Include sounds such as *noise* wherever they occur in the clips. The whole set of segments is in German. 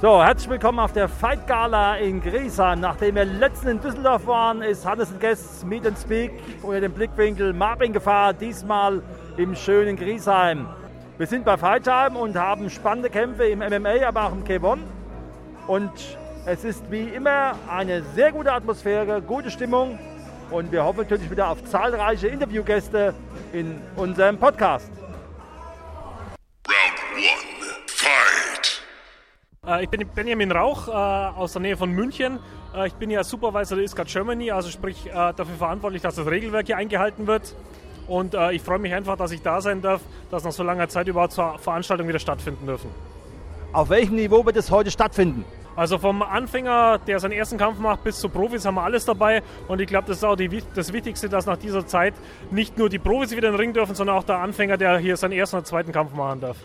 So, herzlich willkommen auf der Fight Gala in Griesheim. Nachdem wir letztens in Düsseldorf waren, ist Hannes and Guests Meet and Speak unter dem Blickwinkel Marvin Gefahr, diesmal im schönen Griesheim. Wir sind bei Fight und haben spannende Kämpfe im MMA, aber auch im K1. Und es ist wie immer eine sehr gute Atmosphäre, gute Stimmung und wir hoffen natürlich wieder auf zahlreiche Interviewgäste in unserem Podcast. Ich bin Benjamin Rauch äh, aus der Nähe von München. Äh, ich bin ja Supervisor der ISCAT Germany, also sprich äh, dafür verantwortlich, dass das Regelwerk hier eingehalten wird. Und äh, ich freue mich einfach, dass ich da sein darf, dass nach so langer Zeit überhaupt zur Veranstaltung wieder stattfinden dürfen. Auf welchem Niveau wird es heute stattfinden? Also vom Anfänger, der seinen ersten Kampf macht, bis zu Profis haben wir alles dabei. Und ich glaube, das ist auch die, das Wichtigste, dass nach dieser Zeit nicht nur die Profis wieder in den Ring dürfen, sondern auch der Anfänger, der hier seinen ersten oder zweiten Kampf machen darf.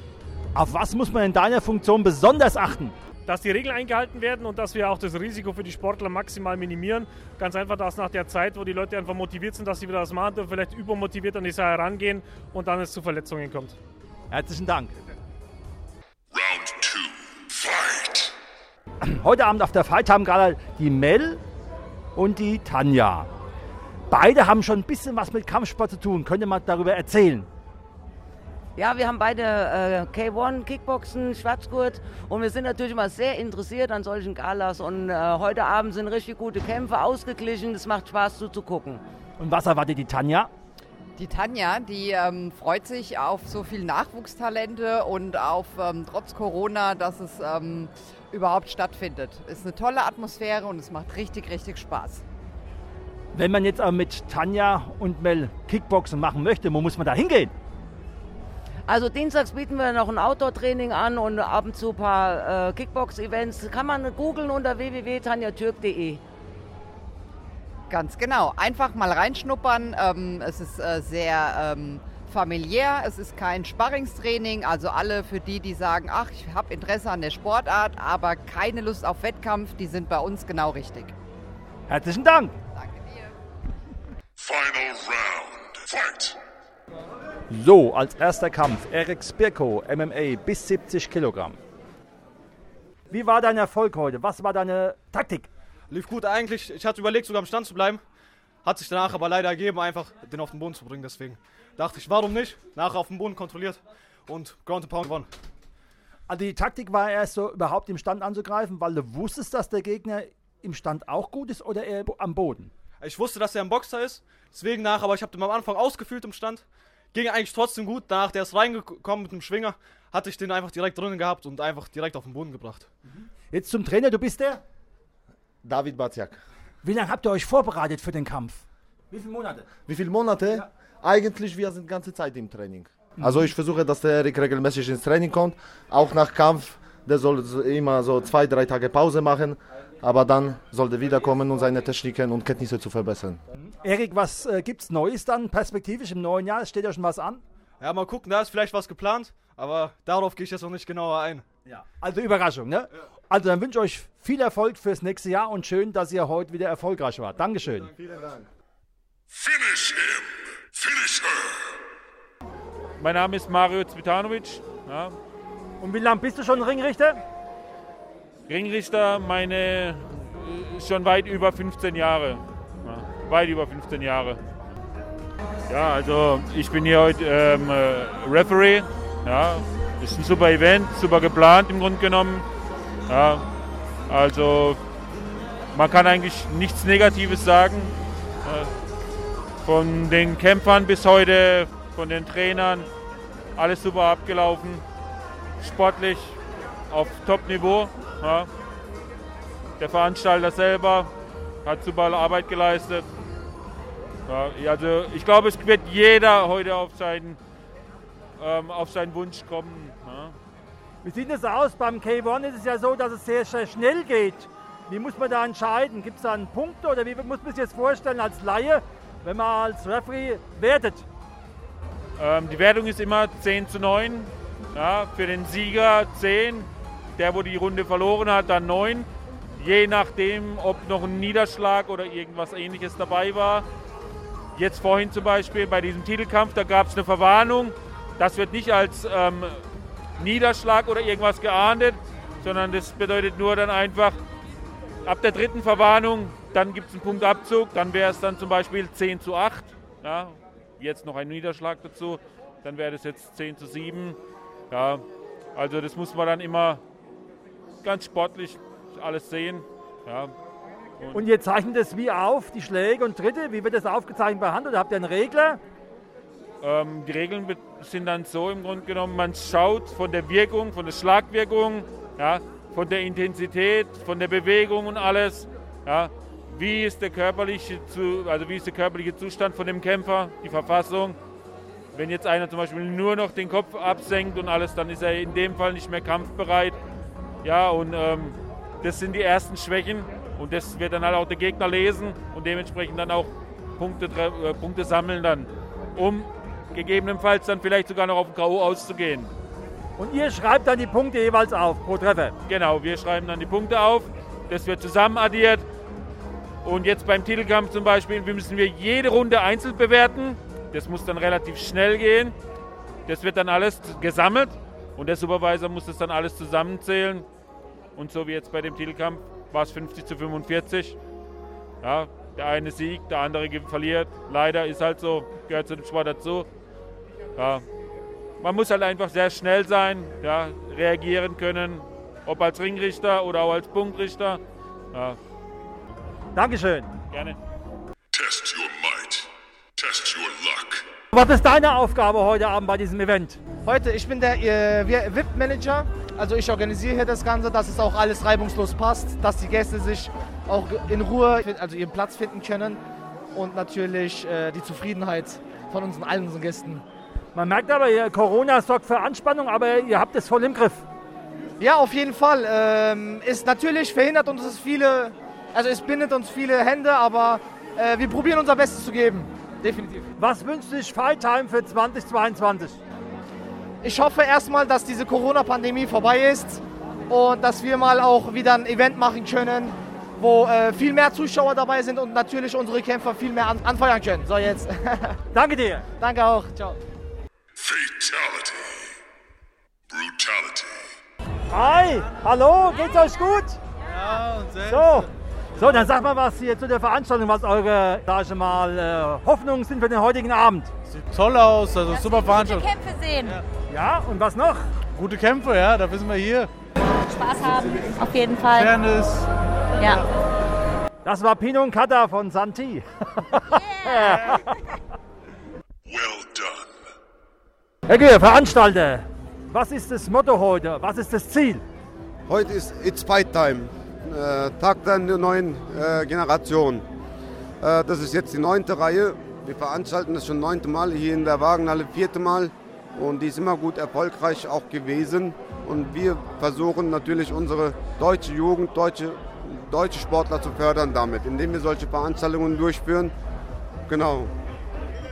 Auf was muss man in deiner Funktion besonders achten? Dass die Regeln eingehalten werden und dass wir auch das Risiko für die Sportler maximal minimieren. Ganz einfach, dass nach der Zeit, wo die Leute einfach motiviert sind, dass sie wieder was machen dürfen, vielleicht übermotiviert an die Sache herangehen und dann es zu Verletzungen kommt. Herzlichen Dank. Round two, fight! Heute Abend auf der Fight haben gerade die Mel und die Tanja. Beide haben schon ein bisschen was mit Kampfsport zu tun. Könnt ihr mal darüber erzählen? Ja, wir haben beide äh, K1, Kickboxen, Schwarzgurt und wir sind natürlich immer sehr interessiert an solchen Galas und äh, heute Abend sind richtig gute Kämpfe ausgeglichen. Es macht Spaß zuzugucken. Und was erwartet die Tanja? Die Tanja, die ähm, freut sich auf so viel Nachwuchstalente und auf ähm, trotz Corona, dass es ähm, überhaupt stattfindet. Es ist eine tolle Atmosphäre und es macht richtig, richtig Spaß. Wenn man jetzt aber mit Tanja und Mel Kickboxen machen möchte, wo muss man da hingehen? Also dienstags bieten wir noch ein Outdoor-Training an und ab und zu ein paar äh, Kickbox-Events. Kann man googeln unter www.tanjatürk.de. Ganz genau. Einfach mal reinschnuppern. Ähm, es ist äh, sehr ähm, familiär. Es ist kein Sparringstraining. Also alle für die, die sagen, ach, ich habe Interesse an der Sportart, aber keine Lust auf Wettkampf, die sind bei uns genau richtig. Herzlichen Dank. Danke dir. Final round, fight! So, als erster Kampf Erik Spirko, MMA bis 70 Kilogramm. Wie war dein Erfolg heute? Was war deine Taktik? Lief gut eigentlich. Ich hatte überlegt, sogar am Stand zu bleiben. Hat sich danach aber leider ergeben, einfach den auf den Boden zu bringen. Deswegen dachte ich, warum nicht? Nachher auf den Boden kontrolliert und Ground and Pound gewonnen. Also die Taktik war erst so überhaupt im Stand anzugreifen, weil du wusstest, dass der Gegner im Stand auch gut ist oder eher am Boden? Ich wusste, dass er ein Boxer ist, deswegen nach, aber ich habe den am Anfang ausgefühlt im Stand. Ging eigentlich trotzdem gut. Danach, der ist reingekommen mit dem Schwinger, hatte ich den einfach direkt drinnen gehabt und einfach direkt auf den Boden gebracht. Jetzt zum Trainer, du bist der? David Baciak. Wie lange habt ihr euch vorbereitet für den Kampf? Wie viele Monate? Wie viele Monate? Eigentlich, wir sind die ganze Zeit im Training. Also ich versuche, dass der Erik regelmäßig ins Training kommt. Auch nach Kampf, der soll so immer so zwei, drei Tage Pause machen. Aber dann soll er wiederkommen, um seine Techniken und Kenntnisse zu verbessern. Erik, was äh, gibt's Neues dann perspektivisch im neuen Jahr? Steht ja schon was an? Ja, mal gucken, da ist vielleicht was geplant, aber darauf gehe ich jetzt noch nicht genauer ein. Ja. Also Überraschung, ne? Also dann wünsche ich euch viel Erfolg fürs nächste Jahr und schön, dass ihr heute wieder erfolgreich wart. Dankeschön. Vielen Dank. Finish him! Finish her! Mein Name ist Mario Zvitanovic, ja, Und wie lange bist du schon Ringrichter? Ringrichter, meine äh, schon weit über 15 Jahre. Weit über 15 Jahre. Ja, also ich bin hier heute ähm, äh, Referee. Ja, ist ein super Event, super geplant im Grunde genommen. Ja, also man kann eigentlich nichts Negatives sagen. Ja, von den Kämpfern bis heute, von den Trainern, alles super abgelaufen. Sportlich auf Top-Niveau. Ja. Der Veranstalter selber hat super Arbeit geleistet. Ja, also ich glaube, es wird jeder heute auf seinen, ähm, auf seinen Wunsch kommen. Ja. Wie sieht es aus? Beim K1 ist es ja so, dass es sehr, sehr schnell geht. Wie muss man da entscheiden? Gibt es da einen Punkt oder wie muss man sich jetzt vorstellen als Laie, wenn man als Referee wertet? Ähm, die Wertung ist immer 10 zu 9. Ja, für den Sieger 10, der, wo die Runde verloren hat, dann 9. Je nachdem, ob noch ein Niederschlag oder irgendwas ähnliches dabei war. Jetzt vorhin zum Beispiel bei diesem Titelkampf, da gab es eine Verwarnung. Das wird nicht als ähm, Niederschlag oder irgendwas geahndet, sondern das bedeutet nur dann einfach, ab der dritten Verwarnung, dann gibt es einen Punktabzug, dann wäre es dann zum Beispiel 10 zu 8. Ja, jetzt noch ein Niederschlag dazu, dann wäre das jetzt 10 zu 7. Ja, also das muss man dann immer ganz sportlich alles sehen. Ja. Und, ihr zeichnet das wie auf, die Schläge und Tritte? Wie wird das aufgezeichnet bei Hand oder habt ihr einen Regler? Ähm, die Regeln sind dann so im Grunde genommen, man schaut von der Wirkung, von der Schlagwirkung, ja, von der Intensität, von der Bewegung und alles. Ja, wie ist der körperliche, also wie ist der körperliche Zustand von dem Kämpfer, die Verfassung. Wenn jetzt einer zum Beispiel nur noch den Kopf absenkt und alles, dann ist er in dem Fall nicht mehr kampfbereit. Ja, und ähm, das sind die ersten Schwächen und das wird dann halt auch der Gegner lesen und dementsprechend dann auch Punkte, äh, Punkte sammeln dann, um gegebenenfalls dann vielleicht sogar noch auf den K.O. auszugehen. Und ihr schreibt dann die Punkte jeweils auf pro Treffer? Genau, wir schreiben dann die Punkte auf, das wird zusammen addiert. Und jetzt beim Titelkampf zum Beispiel müssen wir jede Runde einzeln bewerten. Das muss dann relativ schnell gehen. Das wird dann alles gesammelt und der Supervisor muss das dann alles zusammenzählen. Und so wie jetzt bei dem Titelkampf war es 50 zu 45. Ja, der eine siegt, der andere verliert. Leider ist halt so, gehört zu dem Sport dazu. Ja, man muss halt einfach sehr schnell sein, ja, reagieren können, ob als Ringrichter oder auch als Punktrichter. Ja. Dankeschön. Gerne. Test your might. Test your luck. Was ist deine Aufgabe heute Abend bei diesem Event? Heute, ich bin der äh, VIP-Manager. Also ich organisiere hier das Ganze, dass es auch alles reibungslos passt, dass die Gäste sich auch in Ruhe, also ihren Platz finden können und natürlich äh, die Zufriedenheit von unseren, allen unseren Gästen man merkt aber, Corona sorgt für Anspannung, aber ihr habt es voll im Griff. Ja, auf jeden Fall. Ähm, ist natürlich verhindert uns es viele, also es bindet uns viele Hände, aber äh, wir probieren unser Bestes zu geben. Definitiv. Was wünscht sich Fight Time für 2022? Ich hoffe erstmal, dass diese Corona-Pandemie vorbei ist und dass wir mal auch wieder ein Event machen können, wo äh, viel mehr Zuschauer dabei sind und natürlich unsere Kämpfer viel mehr an anfeuern können. So, jetzt. *laughs* Danke dir. Danke auch. Ciao. Fatality. Brutality. Hi, hallo, geht's euch gut? Ja, und selbst. So, so, dann sag mal was hier zu der Veranstaltung, was eure, sag ich mal, äh, Hoffnungen sind für den heutigen Abend. Sieht toll aus, also super Veranstaltung. Gute Kämpfe sehen. Ja. Ja, und was noch? Gute Kämpfe, ja, da sind wir hier. Spaß haben, auf jeden Fall. Fairness. Ja. Das war Pino und Kata von Santi. Yeah. *laughs* Well done. Herr Gehr, Veranstalter, was ist das Motto heute? Was ist das Ziel? Heute ist It's Fight Time, äh, Tag der neuen äh, Generation. Äh, das ist jetzt die neunte Reihe. Wir veranstalten das schon neunte Mal hier in der Wagenhalle, vierte Mal. Und die ist immer gut erfolgreich auch gewesen. Und wir versuchen natürlich unsere deutsche Jugend, deutsche, deutsche Sportler zu fördern damit, indem wir solche Veranstaltungen durchführen. Genau.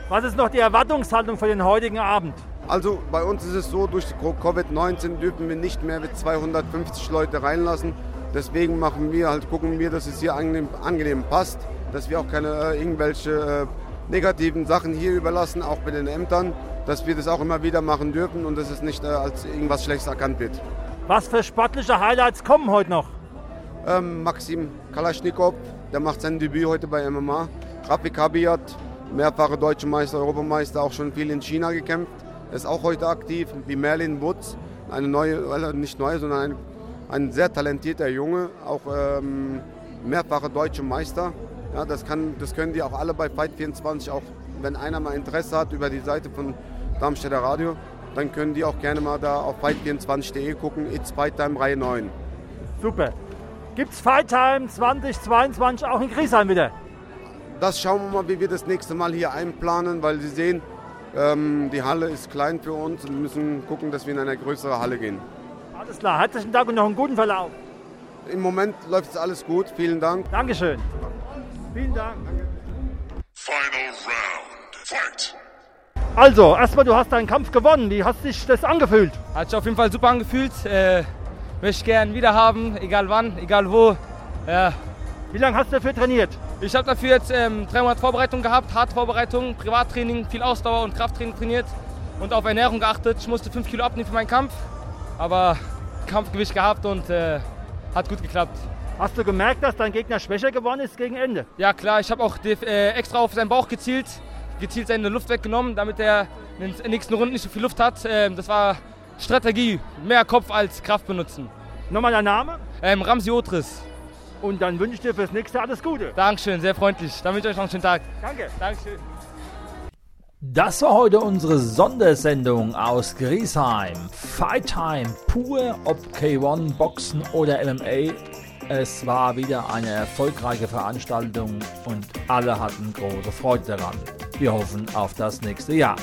Was ist noch die Erwartungshaltung für den heutigen Abend? Also bei uns ist es so, durch Covid-19 dürfen wir nicht mehr mit 250 Leute reinlassen. Deswegen machen wir halt, gucken wir, dass es hier angenehm, angenehm passt, dass wir auch keine äh, irgendwelche äh, negativen Sachen hier überlassen, auch bei den Ämtern, dass wir das auch immer wieder machen dürfen und dass es nicht äh, als irgendwas Schlechtes erkannt wird. Was für sportliche Highlights kommen heute noch? Ähm, Maxim Kalaschnikow, der macht sein Debüt heute bei MMA. Rafik Habiyat, mehrfache deutsche Meister, Europameister, auch schon viel in China gekämpft ist auch heute aktiv, wie Merlin Woods, eine neue, nicht neue, sondern ein, ein sehr talentierter Junge, auch ähm, mehrfacher deutscher Meister. Ja, das, kann, das können die auch alle bei Fight24, auch wenn einer mal Interesse hat über die Seite von Darmstädter Radio, dann können die auch gerne mal da auf fight24.de gucken, It's Fight Time Reihe 9. Super. Gibt es Fight Time 2022 auch in Griesheim wieder? Das schauen wir mal, wie wir das nächste Mal hier einplanen, weil Sie sehen, ähm, die Halle ist klein für uns und wir müssen gucken, dass wir in eine größere Halle gehen. Alles klar, herzlichen Dank und noch einen guten Verlauf. im Moment läuft es alles gut. Vielen Dank. Dankeschön. Vielen Dank. Final round. Fight. Also, erstmal, du hast deinen Kampf gewonnen. Wie hast dich das angefühlt? Hat sich auf jeden Fall super angefühlt. Äh, möchte ich gern wieder haben, egal wann, egal wo. Ja. Wie lange hast du dafür trainiert? Ich habe dafür jetzt ähm, drei Monate Vorbereitung gehabt, harte Vorbereitung, Privattraining, viel Ausdauer und Krafttraining trainiert und auf Ernährung geachtet. Ich musste 5 Kilo abnehmen für meinen Kampf, aber Kampfgewicht gehabt und äh, hat gut geklappt. Hast du gemerkt, dass dein Gegner schwächer geworden ist gegen Ende? Ja klar, ich habe auch äh, extra auf seinen Bauch gezielt, gezielt seine Luft weggenommen, damit er in den nächsten Runden nicht so viel Luft hat. Ähm, das war Strategie, mehr Kopf als Kraft benutzen. Nochmal dein Name? Ähm, Ramsi Otris. Und dann wünsche ich dir fürs nächste alles Gute. Dankeschön, sehr freundlich. Dann wünsche ich euch noch einen schönen Tag. Danke. Dankeschön. Das war heute unsere Sondersendung aus Griesheim. Fight Time pur, ob K1, Boxen oder MMA. Es war wieder eine erfolgreiche Veranstaltung und alle hatten große Freude daran. Wir hoffen auf das nächste Jahr.